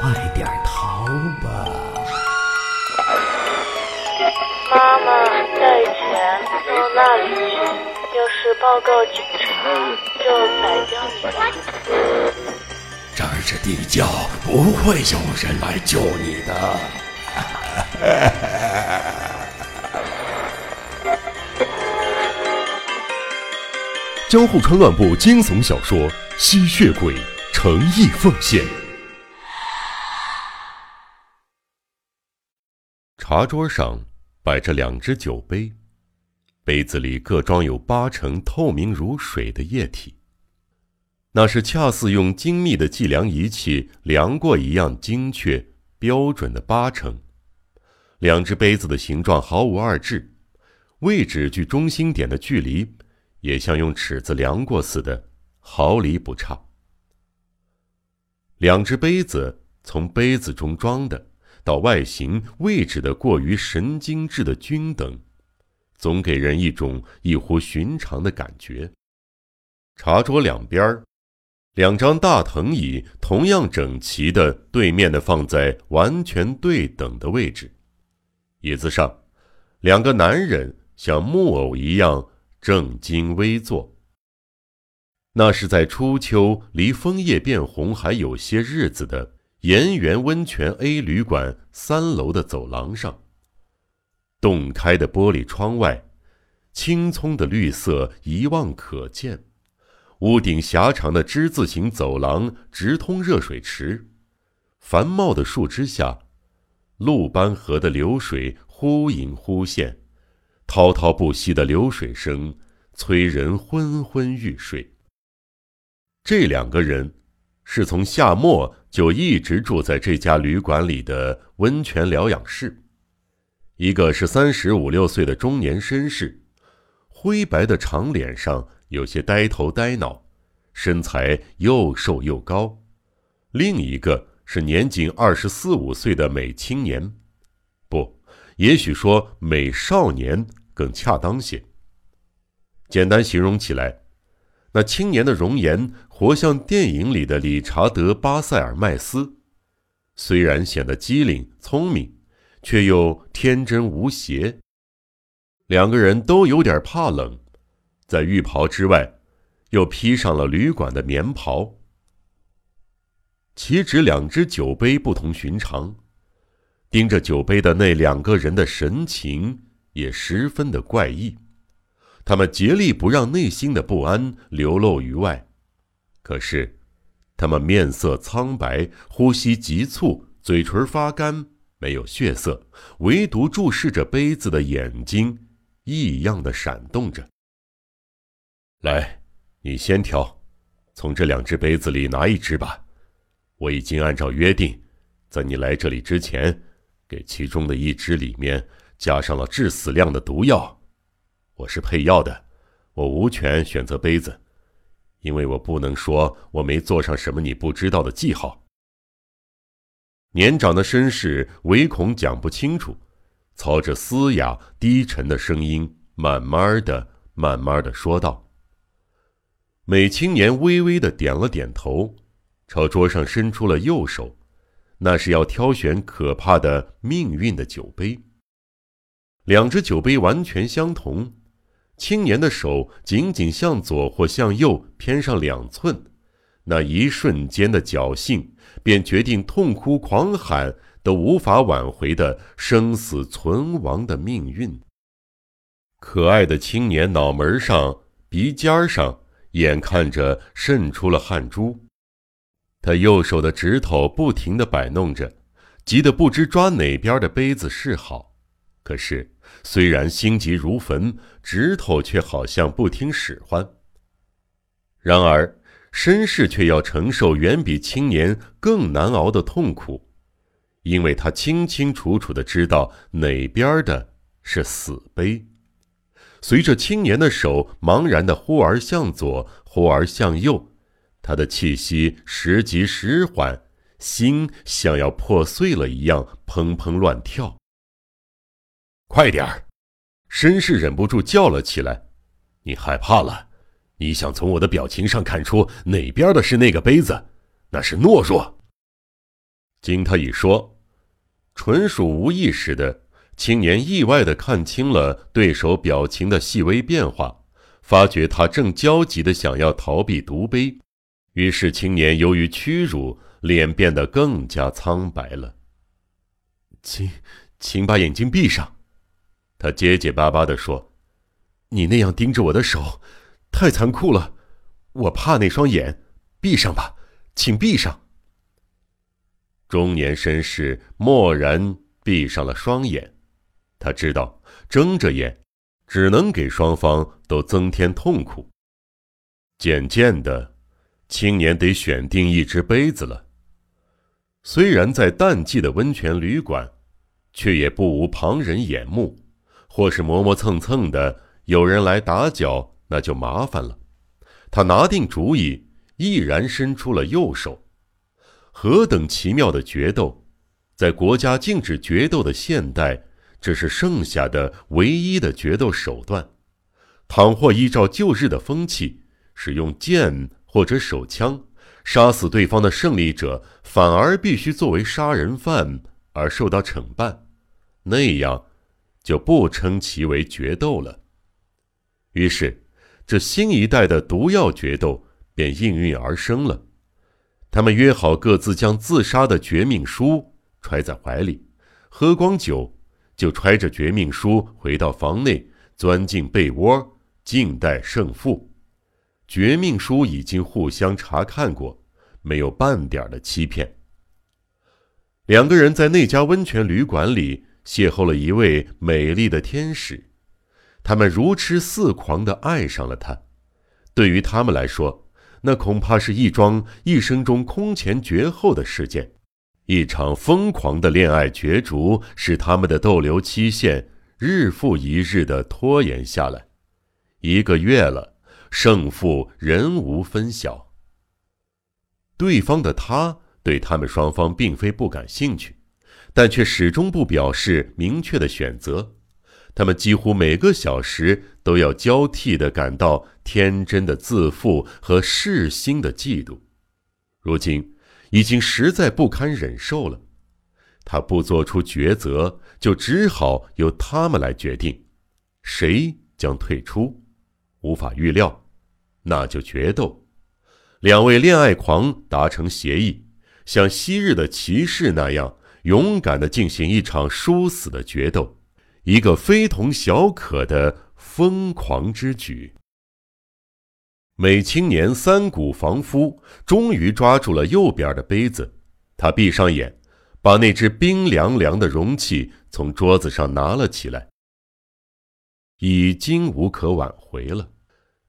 快点逃吧！妈妈，带钱到那里去，要是报告警察，就宰掉你。这儿是地窖，不会有人来救你的。江户川乱步惊悚小说《吸血鬼》诚意奉献。茶桌上摆着两只酒杯，杯子里各装有八成透明如水的液体。那是恰似用精密的计量仪器量过一样精确标准的八成。两只杯子的形状毫无二致，位置距中心点的距离。也像用尺子量过似的，毫厘不差。两只杯子从杯子中装的，到外形位置的过于神经质的均等，总给人一种异乎寻常的感觉。茶桌两边两张大藤椅同样整齐的对面的放在完全对等的位置，椅子上，两个男人像木偶一样。正襟危坐。那是在初秋，离枫叶变红还有些日子的岩源温泉 A 旅馆三楼的走廊上。洞开的玻璃窗外，青葱的绿色一望可见。屋顶狭长的之字形走廊直通热水池。繁茂的树枝下，路斑河的流水忽隐忽现。滔滔不息的流水声，催人昏昏欲睡。这两个人，是从夏末就一直住在这家旅馆里的温泉疗养室。一个是三十五六岁的中年绅士，灰白的长脸上有些呆头呆脑，身材又瘦又高；另一个是年仅二十四五岁的美青年，不，也许说美少年。更恰当些。简单形容起来，那青年的容颜活像电影里的理查德·巴塞尔麦斯，虽然显得机灵聪明，却又天真无邪。两个人都有点怕冷，在浴袍之外，又披上了旅馆的棉袍。岂止两只酒杯不同寻常，盯着酒杯的那两个人的神情。也十分的怪异，他们竭力不让内心的不安流露于外，可是，他们面色苍白，呼吸急促，嘴唇发干，没有血色，唯独注视着杯子的眼睛异样的闪动着。来，你先挑，从这两只杯子里拿一只吧。我已经按照约定，在你来这里之前，给其中的一只里面。加上了致死量的毒药，我是配药的，我无权选择杯子，因为我不能说我没做上什么你不知道的记号。年长的绅士唯恐讲不清楚，操着嘶哑低沉的声音，慢慢的、慢慢的说道。美青年微微的点了点头，朝桌上伸出了右手，那是要挑选可怕的命运的酒杯。两只酒杯完全相同，青年的手仅仅向左或向右偏上两寸，那一瞬间的侥幸，便决定痛哭狂喊都无法挽回的生死存亡的命运。可爱的青年脑门上、鼻尖上，眼看着渗出了汗珠，他右手的指头不停地摆弄着，急得不知抓哪边的杯子是好，可是。虽然心急如焚，指头却好像不听使唤。然而，绅士却要承受远比青年更难熬的痛苦，因为他清清楚楚的知道哪边的是死碑。随着青年的手茫然的忽而向左，忽而向右，他的气息时急时缓，心像要破碎了一样砰砰乱跳。快点儿！绅士忍不住叫了起来：“你害怕了？你想从我的表情上看出哪边的是那个杯子？那是懦弱。”经他一说，纯属无意识的青年意外的看清了对手表情的细微变化，发觉他正焦急的想要逃避毒杯，于是青年由于屈辱，脸变得更加苍白了。请，请把眼睛闭上，他结结巴巴地说：“你那样盯着我的手，太残酷了，我怕那双眼。闭上吧，请闭上。”中年绅士默然闭上了双眼，他知道睁着眼，只能给双方都增添痛苦。渐渐的，青年得选定一只杯子了。虽然在淡季的温泉旅馆，却也不无旁人眼目，或是磨磨蹭蹭的有人来打搅，那就麻烦了。他拿定主意，毅然伸出了右手。何等奇妙的决斗！在国家禁止决斗的现代，这是剩下的唯一的决斗手段。倘或依照旧日的风气，使用剑或者手枪杀死对方的胜利者，反而必须作为杀人犯而受到惩办，那样就不称其为决斗了。于是，这新一代的毒药决斗便应运而生了。他们约好各自将自杀的绝命书揣在怀里，喝光酒，就揣着绝命书回到房内，钻进被窝，静待胜负。绝命书已经互相查看过，没有半点的欺骗。两个人在那家温泉旅馆里邂逅了一位美丽的天使，他们如痴似狂地爱上了她。对于他们来说，那恐怕是一桩一生中空前绝后的事件，一场疯狂的恋爱角逐使他们的逗留期限日复一日的拖延下来。一个月了，胜负仍无分晓。对方的他对他们双方并非不感兴趣，但却始终不表示明确的选择。他们几乎每个小时都要交替的感到天真的自负和世心的嫉妒，如今已经实在不堪忍受了。他不做出抉择，就只好由他们来决定，谁将退出。无法预料，那就决斗。两位恋爱狂达成协议，像昔日的骑士那样勇敢的进行一场殊死的决斗。一个非同小可的疯狂之举。美青年三谷房夫终于抓住了右边的杯子，他闭上眼，把那只冰凉凉的容器从桌子上拿了起来。已经无可挽回了，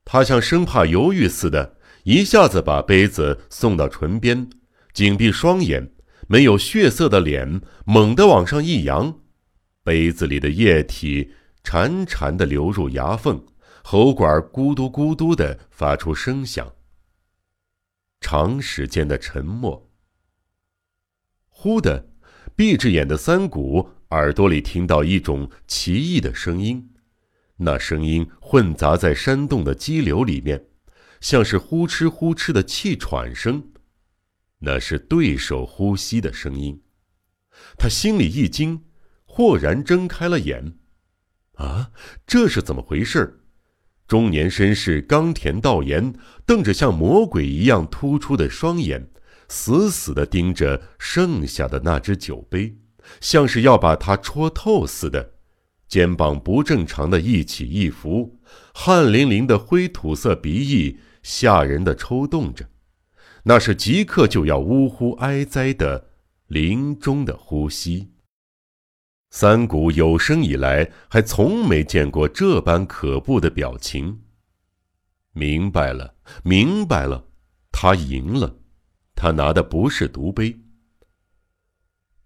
他像生怕犹豫似的，一下子把杯子送到唇边，紧闭双眼，没有血色的脸猛地往上一扬。杯子里的液体潺潺的流入牙缝，喉管咕嘟咕嘟的发出声响。长时间的沉默。忽的，闭着眼的三谷耳朵里听到一种奇异的声音，那声音混杂在山洞的激流里面，像是呼哧呼哧的气喘声，那是对手呼吸的声音。他心里一惊。豁然睁开了眼，啊，这是怎么回事？中年绅士冈田道彦瞪着像魔鬼一样突出的双眼，死死地盯着剩下的那只酒杯，像是要把它戳透似的。肩膀不正常的一起一伏，汗淋淋的灰土色鼻翼吓人的抽动着，那是即刻就要呜呼哀哉的临终的呼吸。三谷有生以来还从没见过这般可怖的表情。明白了，明白了，他赢了，他拿的不是毒杯。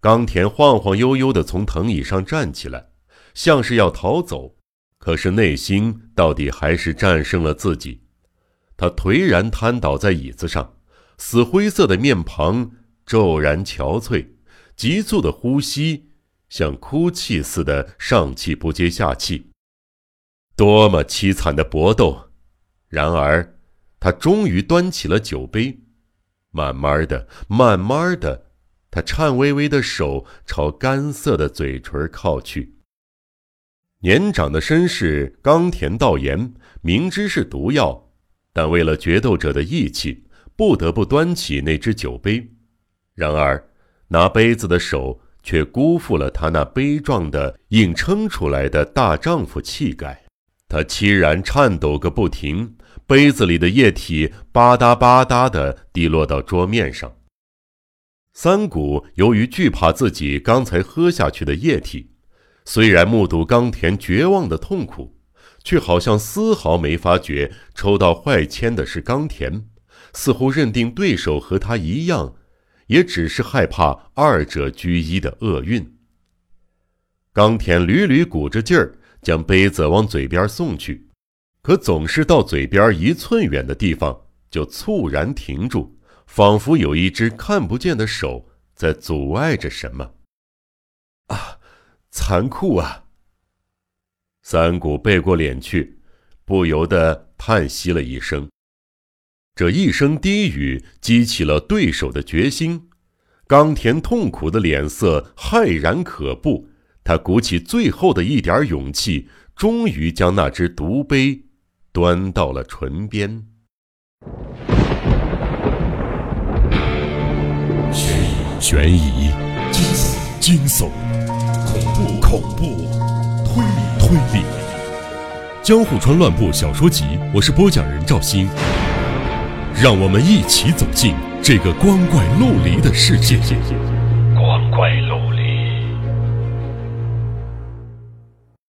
冈田晃晃悠悠的从藤椅上站起来，像是要逃走，可是内心到底还是战胜了自己。他颓然瘫倒在椅子上，死灰色的面庞骤然憔悴，急促的呼吸。像哭泣似的上气不接下气，多么凄惨的搏斗！然而，他终于端起了酒杯，慢慢的、慢慢的，他颤巍巍的手朝干涩的嘴唇靠去。年长的绅士冈田道言明知是毒药，但为了决斗者的义气，不得不端起那只酒杯。然而，拿杯子的手却辜负了他那悲壮的硬撑出来的大丈夫气概。他凄然颤抖个不停，杯子里的液体吧嗒吧嗒地滴落到桌面上。三谷由于惧怕自己刚才喝下去的液体，虽然目睹冈田绝望的痛苦，却好像丝毫没发觉抽到坏签的是冈田，似乎认定对手和他一样，也只是害怕二者居一的厄运。冈田屡屡鼓着劲儿将杯子往嘴边送去，可总是到嘴边一寸远的地方就猝然停住。仿佛有一只看不见的手在阻碍着什么。啊，残酷啊！三谷背过脸去，不由得叹息了一声。这一声低语激起了对手的决心。冈田痛苦的脸色骇然可怖，他鼓起最后的一点勇气，终于将那只毒杯端到了唇边。悬疑、惊悚、惊悚、恐怖、恐怖、推理、推理，《江户川乱步小说集》，我是播讲人赵鑫，让我们一起走进这个光怪陆离的世界。光怪陆。